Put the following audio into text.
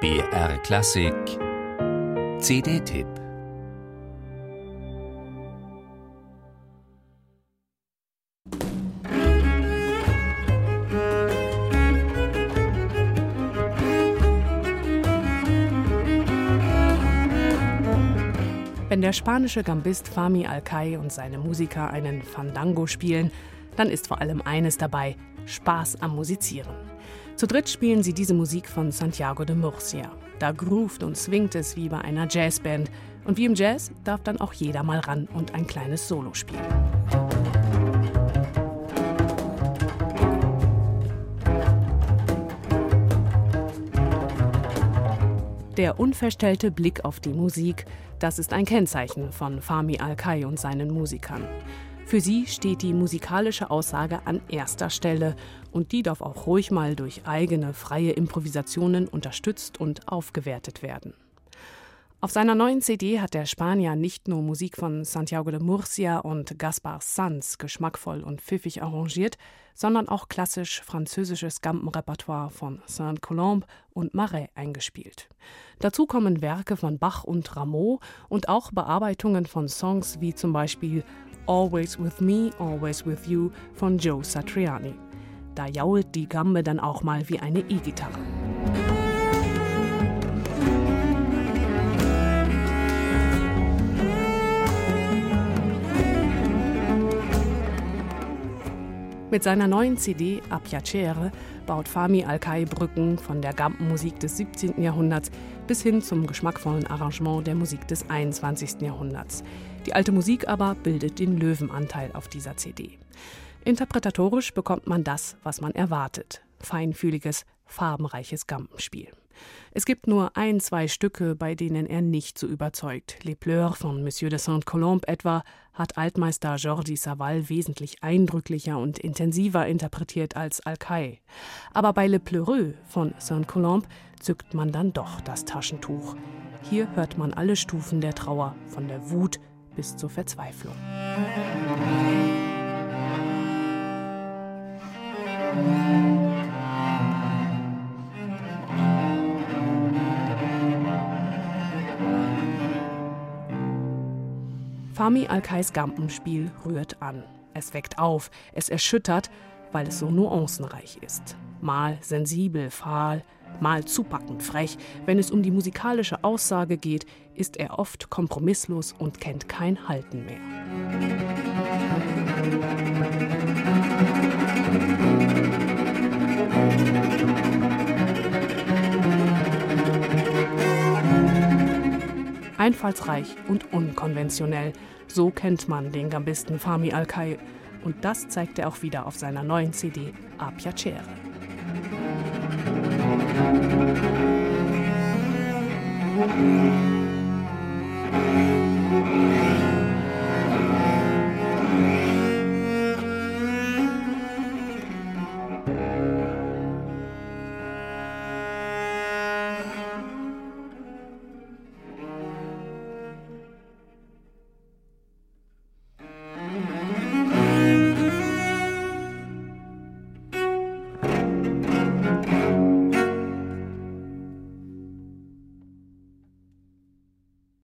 BR Klassik CD-Tipp Wenn der spanische Gambist Fami Alcai und seine Musiker einen Fandango spielen, dann ist vor allem eines dabei: Spaß am Musizieren. Zu dritt spielen sie diese Musik von Santiago de Murcia. Da groovt und swingt es wie bei einer Jazzband. Und wie im Jazz darf dann auch jeder mal ran und ein kleines Solo spielen. Der unverstellte Blick auf die Musik, das ist ein Kennzeichen von Fami Alkai und seinen Musikern. Für sie steht die musikalische Aussage an erster Stelle und die darf auch ruhig mal durch eigene freie Improvisationen unterstützt und aufgewertet werden. Auf seiner neuen CD hat der Spanier nicht nur Musik von Santiago de Murcia und Gaspar Sanz geschmackvoll und pfiffig arrangiert, sondern auch klassisch französisches Gampenrepertoire von Saint-Colombe und Marais eingespielt. Dazu kommen Werke von Bach und Rameau und auch Bearbeitungen von Songs wie zum Beispiel Always With Me, Always With You von Joe Satriani. Da jault die Gambe dann auch mal wie eine E-Gitarre. Mit seiner neuen CD A Piacere baut Fami Alcai Brücken von der Gampenmusik des 17. Jahrhunderts bis hin zum geschmackvollen Arrangement der Musik des 21. Jahrhunderts. Die alte Musik aber bildet den Löwenanteil auf dieser CD. Interpretatorisch bekommt man das, was man erwartet. Feinfühliges, farbenreiches Gampenspiel. Es gibt nur ein, zwei Stücke, bei denen er nicht so überzeugt. Les Pleurs von Monsieur de Saint-Colombe etwa hat Altmeister Jordi Savall wesentlich eindrücklicher und intensiver interpretiert als Alcai. Aber bei Le Pleureux von Saint-Colombe zückt man dann doch das Taschentuch. Hier hört man alle Stufen der Trauer, von der Wut bis zur Verzweiflung. Fami Alkais Gampenspiel rührt an. Es weckt auf, es erschüttert, weil es so nuancenreich ist. Mal sensibel, fahl, mal zupackend frech. Wenn es um die musikalische Aussage geht, ist er oft kompromisslos und kennt kein Halten mehr. Einfallsreich und unkonventionell. So kennt man den Gambisten Fami Alkai. Und das zeigt er auch wieder auf seiner neuen CD A Piacere. Musik